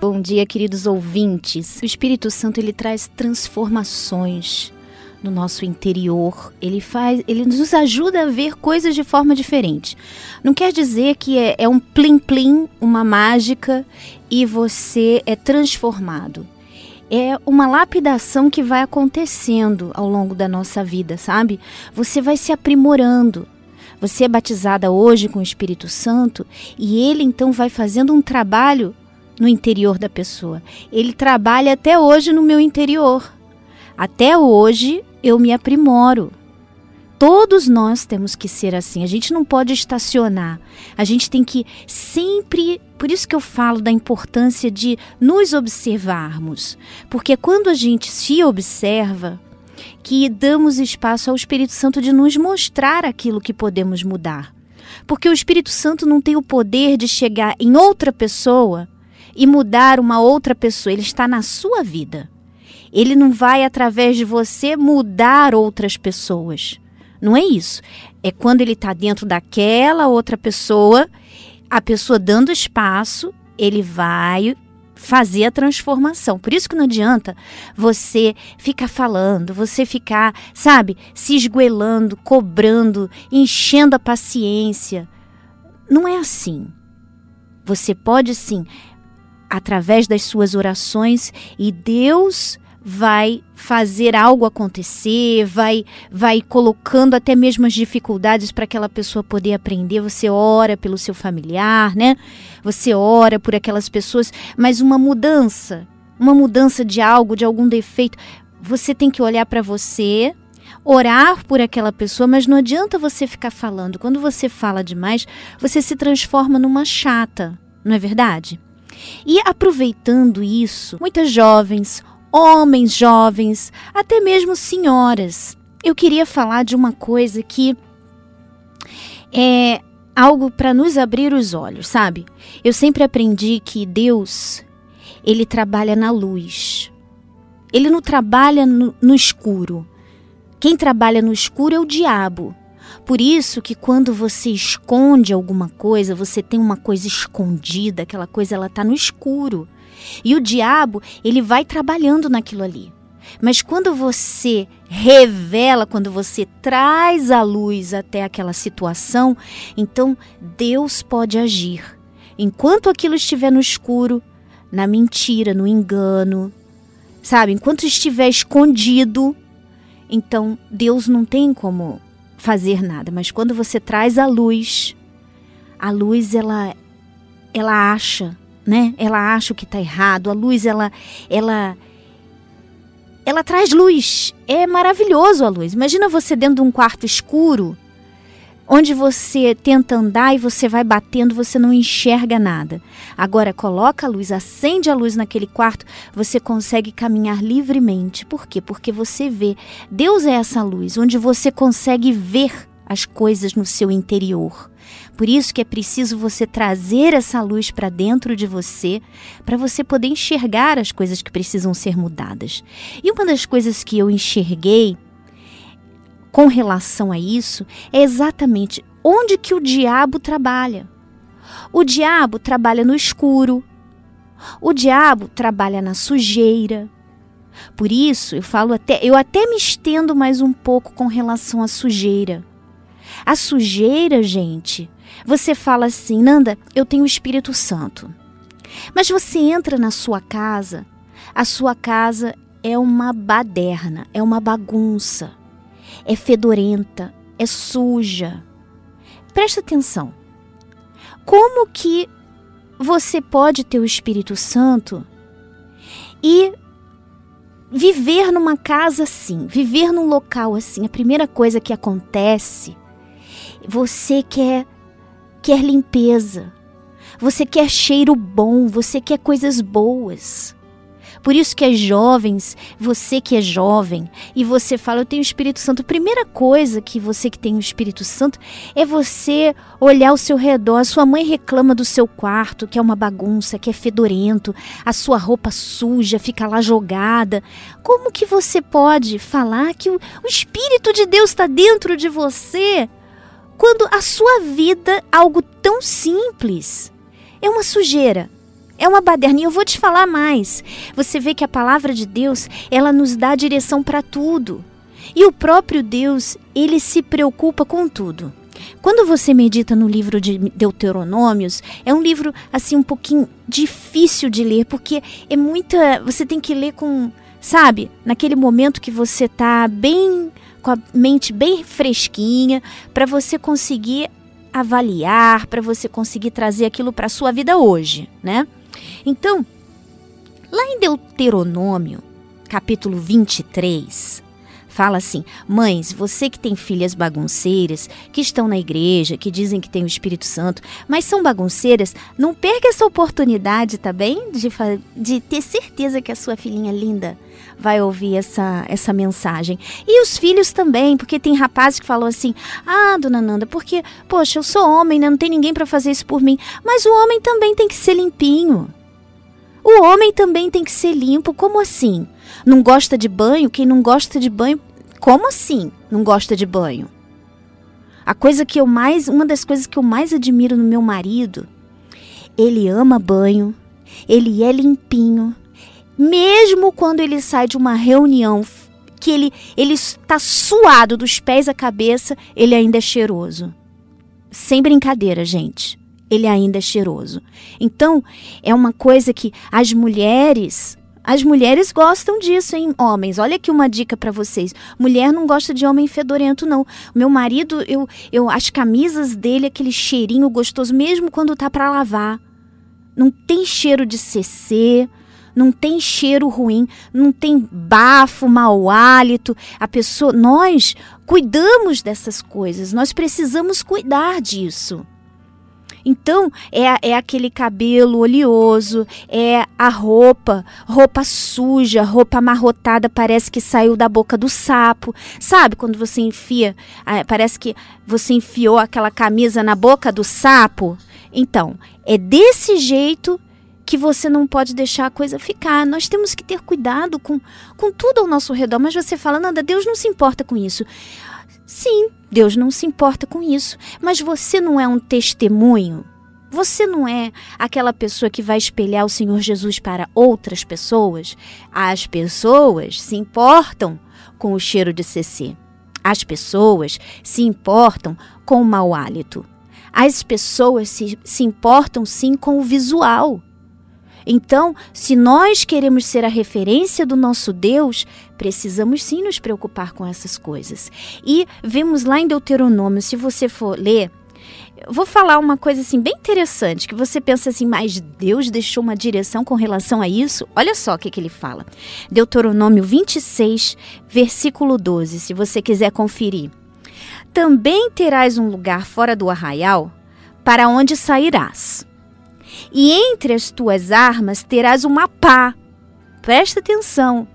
Bom dia, queridos ouvintes. O Espírito Santo ele traz transformações no nosso interior. Ele faz, ele nos ajuda a ver coisas de forma diferente. Não quer dizer que é, é um plim plim, uma mágica e você é transformado. É uma lapidação que vai acontecendo ao longo da nossa vida, sabe? Você vai se aprimorando. Você é batizada hoje com o Espírito Santo e ele então vai fazendo um trabalho no interior da pessoa. Ele trabalha até hoje no meu interior. Até hoje eu me aprimoro. Todos nós temos que ser assim. A gente não pode estacionar. A gente tem que sempre. Por isso que eu falo da importância de nos observarmos. Porque quando a gente se observa, que damos espaço ao Espírito Santo de nos mostrar aquilo que podemos mudar. Porque o Espírito Santo não tem o poder de chegar em outra pessoa e mudar uma outra pessoa, ele está na sua vida. Ele não vai, através de você, mudar outras pessoas. Não é isso. É quando ele está dentro daquela outra pessoa, a pessoa dando espaço, ele vai fazer a transformação. Por isso que não adianta você ficar falando, você ficar, sabe, se esguelando, cobrando, enchendo a paciência. Não é assim. Você pode sim através das suas orações e Deus vai fazer algo acontecer, vai vai colocando até mesmo as dificuldades para aquela pessoa poder aprender. Você ora pelo seu familiar, né? Você ora por aquelas pessoas, mas uma mudança, uma mudança de algo, de algum defeito, você tem que olhar para você, orar por aquela pessoa, mas não adianta você ficar falando. Quando você fala demais, você se transforma numa chata, não é verdade? E aproveitando isso, muitas jovens, homens jovens, até mesmo senhoras, eu queria falar de uma coisa que é algo para nos abrir os olhos, sabe? Eu sempre aprendi que Deus, ele trabalha na luz. Ele não trabalha no, no escuro. Quem trabalha no escuro é o diabo. Por isso que quando você esconde alguma coisa, você tem uma coisa escondida, aquela coisa ela tá no escuro. E o diabo, ele vai trabalhando naquilo ali. Mas quando você revela, quando você traz a luz até aquela situação, então Deus pode agir. Enquanto aquilo estiver no escuro, na mentira, no engano, sabe? Enquanto estiver escondido, então Deus não tem como fazer nada, mas quando você traz a luz, a luz ela ela acha, né? Ela acha o que está errado. A luz ela ela ela traz luz. É maravilhoso a luz. Imagina você dentro de um quarto escuro, onde você tenta andar e você vai batendo, você não enxerga nada. Agora coloca a luz, acende a luz naquele quarto, você consegue caminhar livremente. Por quê? Porque você vê. Deus é essa luz, onde você consegue ver as coisas no seu interior. Por isso que é preciso você trazer essa luz para dentro de você, para você poder enxergar as coisas que precisam ser mudadas. E uma das coisas que eu enxerguei com relação a isso é exatamente onde que o diabo trabalha. O diabo trabalha no escuro. O diabo trabalha na sujeira. Por isso, eu falo até, eu até me estendo mais um pouco com relação à sujeira. A sujeira, gente, você fala assim, Nanda, eu tenho o Espírito Santo. Mas você entra na sua casa, a sua casa é uma baderna, é uma bagunça é fedorenta, é suja. Presta atenção. Como que você pode ter o Espírito Santo e viver numa casa assim, viver num local assim? A primeira coisa que acontece, você quer quer limpeza. Você quer cheiro bom, você quer coisas boas. Por isso que as jovens, você que é jovem, e você fala, eu tenho o Espírito Santo, primeira coisa que você que tem o Espírito Santo é você olhar ao seu redor. A sua mãe reclama do seu quarto, que é uma bagunça, que é fedorento, a sua roupa suja, fica lá jogada. Como que você pode falar que o, o Espírito de Deus está dentro de você quando a sua vida, algo tão simples, é uma sujeira? É uma baderna. E eu vou te falar mais. Você vê que a palavra de Deus, ela nos dá direção para tudo. E o próprio Deus, ele se preocupa com tudo. Quando você medita no livro de Deuteronômios, é um livro assim um pouquinho difícil de ler, porque é muita, você tem que ler com, sabe, naquele momento que você tá bem com a mente bem fresquinha, para você conseguir avaliar, para você conseguir trazer aquilo para sua vida hoje, né? Então, lá em Deuteronômio, capítulo 23, fala assim: Mães, você que tem filhas bagunceiras, que estão na igreja, que dizem que tem o Espírito Santo, mas são bagunceiras, não perca essa oportunidade, tá bem? De, de ter certeza que a sua filhinha linda vai ouvir essa, essa mensagem. E os filhos também, porque tem rapazes que falam assim: Ah, dona Nanda, porque, poxa, eu sou homem, né? não tem ninguém para fazer isso por mim. Mas o homem também tem que ser limpinho. O homem também tem que ser limpo. Como assim? Não gosta de banho? Quem não gosta de banho como assim não gosta de banho? A coisa que eu mais, uma das coisas que eu mais admiro no meu marido, ele ama banho, ele é limpinho, mesmo quando ele sai de uma reunião que ele ele está suado dos pés à cabeça, ele ainda é cheiroso. Sem brincadeira, gente. Ele ainda é cheiroso. Então, é uma coisa que as mulheres as mulheres gostam disso, hein, homens? Olha aqui uma dica para vocês. Mulher não gosta de homem fedorento, não. Meu marido, eu, eu, as camisas dele, aquele cheirinho gostoso, mesmo quando tá para lavar. Não tem cheiro de CC, não tem cheiro ruim, não tem bafo, mau hálito. A pessoa, nós cuidamos dessas coisas, nós precisamos cuidar disso. Então, é, é aquele cabelo oleoso, é a roupa, roupa suja, roupa amarrotada, parece que saiu da boca do sapo. Sabe quando você enfia, parece que você enfiou aquela camisa na boca do sapo? Então, é desse jeito que você não pode deixar a coisa ficar. Nós temos que ter cuidado com, com tudo ao nosso redor. Mas você fala, Nanda, Deus não se importa com isso. Sim, Deus não se importa com isso, mas você não é um testemunho. Você não é aquela pessoa que vai espelhar o Senhor Jesus para outras pessoas. As pessoas se importam com o cheiro de CC. As pessoas se importam com o mau hálito. As pessoas se, se importam sim com o visual. Então, se nós queremos ser a referência do nosso Deus, precisamos sim nos preocupar com essas coisas. E vemos lá em Deuteronômio, se você for ler, vou falar uma coisa assim bem interessante, que você pensa assim, mas Deus deixou uma direção com relação a isso? Olha só o que, que ele fala. Deuteronômio 26, versículo 12, se você quiser conferir. Também terás um lugar fora do arraial, para onde sairás e entre as tuas armas terás uma pá. Presta atenção.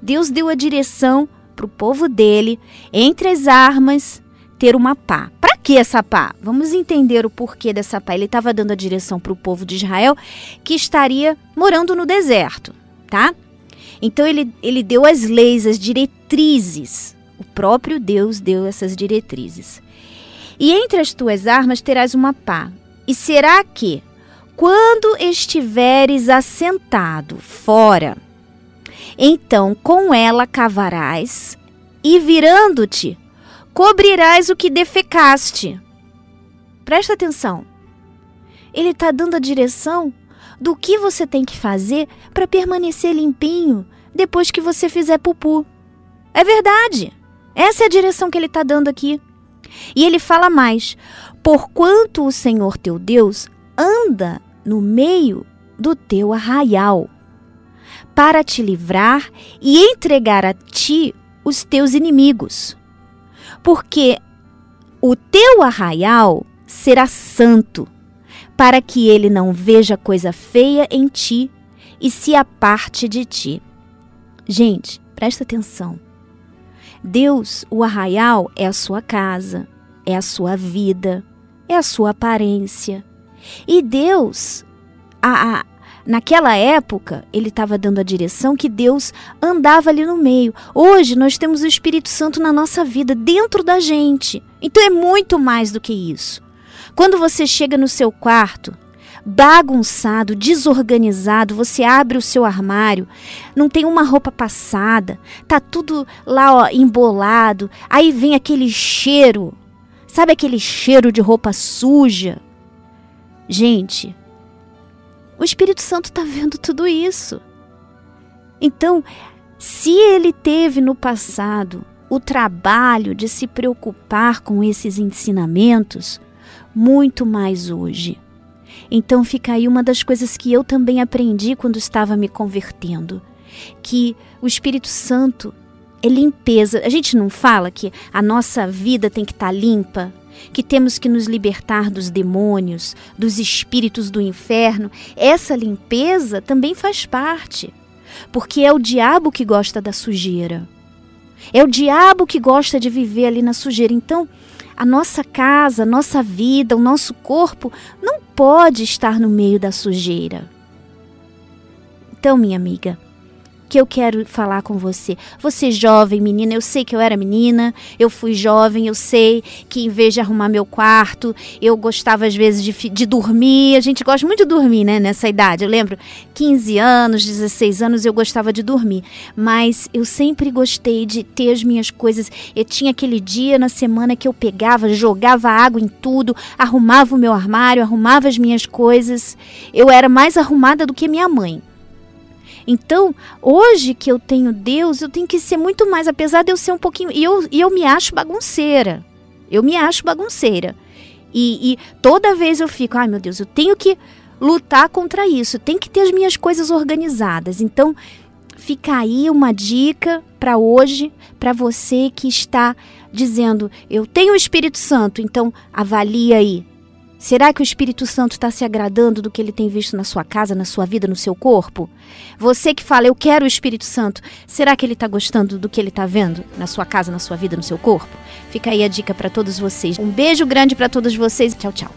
Deus deu a direção para o povo dele, entre as armas, ter uma pá. Para que essa pá? Vamos entender o porquê dessa pá. Ele estava dando a direção para o povo de Israel que estaria morando no deserto, tá? Então ele, ele deu as leis, as diretrizes. O próprio Deus deu essas diretrizes. E entre as tuas armas terás uma pá. E será que quando estiveres assentado fora, então com ela cavarás e virando-te, cobrirás o que defecaste. Presta atenção. Ele está dando a direção do que você tem que fazer para permanecer limpinho depois que você fizer pupu. É verdade. Essa é a direção que ele está dando aqui. E ele fala mais: Porquanto o Senhor teu Deus anda no meio do teu arraial, para te livrar e entregar a ti os teus inimigos. Porque o teu arraial será santo, para que ele não veja coisa feia em ti e se aparte de ti. Gente, presta atenção. Deus, o arraial, é a sua casa, é a sua vida, é a sua aparência, e Deus, a, a naquela época, ele estava dando a direção que Deus andava ali no meio. Hoje nós temos o Espírito Santo na nossa vida, dentro da gente. Então é muito mais do que isso. Quando você chega no seu quarto, bagunçado, desorganizado, você abre o seu armário, não tem uma roupa passada, tá tudo lá ó, embolado, aí vem aquele cheiro, sabe aquele cheiro de roupa suja? Gente, o Espírito Santo está vendo tudo isso. Então, se ele teve no passado o trabalho de se preocupar com esses ensinamentos, muito mais hoje. Então fica aí uma das coisas que eu também aprendi quando estava me convertendo, que o Espírito Santo é limpeza. A gente não fala que a nossa vida tem que estar tá limpa, que temos que nos libertar dos demônios, dos espíritos do inferno. Essa limpeza também faz parte, porque é o diabo que gosta da sujeira. É o diabo que gosta de viver ali na sujeira. Então, a nossa casa, a nossa vida, o nosso corpo não pode estar no meio da sujeira. Então, minha amiga, que eu quero falar com você. Você jovem, menina, eu sei que eu era menina, eu fui jovem, eu sei que em vez de arrumar meu quarto, eu gostava às vezes de, de dormir. A gente gosta muito de dormir, né, nessa idade. Eu lembro, 15 anos, 16 anos, eu gostava de dormir. Mas eu sempre gostei de ter as minhas coisas. Eu tinha aquele dia na semana que eu pegava, jogava água em tudo, arrumava o meu armário, arrumava as minhas coisas. Eu era mais arrumada do que minha mãe. Então, hoje que eu tenho Deus, eu tenho que ser muito mais, apesar de eu ser um pouquinho. E eu, e eu me acho bagunceira. Eu me acho bagunceira. E, e toda vez eu fico, ai meu Deus, eu tenho que lutar contra isso, tem que ter as minhas coisas organizadas. Então, fica aí uma dica para hoje, para você que está dizendo, eu tenho o Espírito Santo, então avalie aí Será que o Espírito Santo está se agradando do que ele tem visto na sua casa, na sua vida, no seu corpo? Você que fala, eu quero o Espírito Santo, será que ele está gostando do que ele está vendo na sua casa, na sua vida, no seu corpo? Fica aí a dica para todos vocês. Um beijo grande para todos vocês. Tchau, tchau.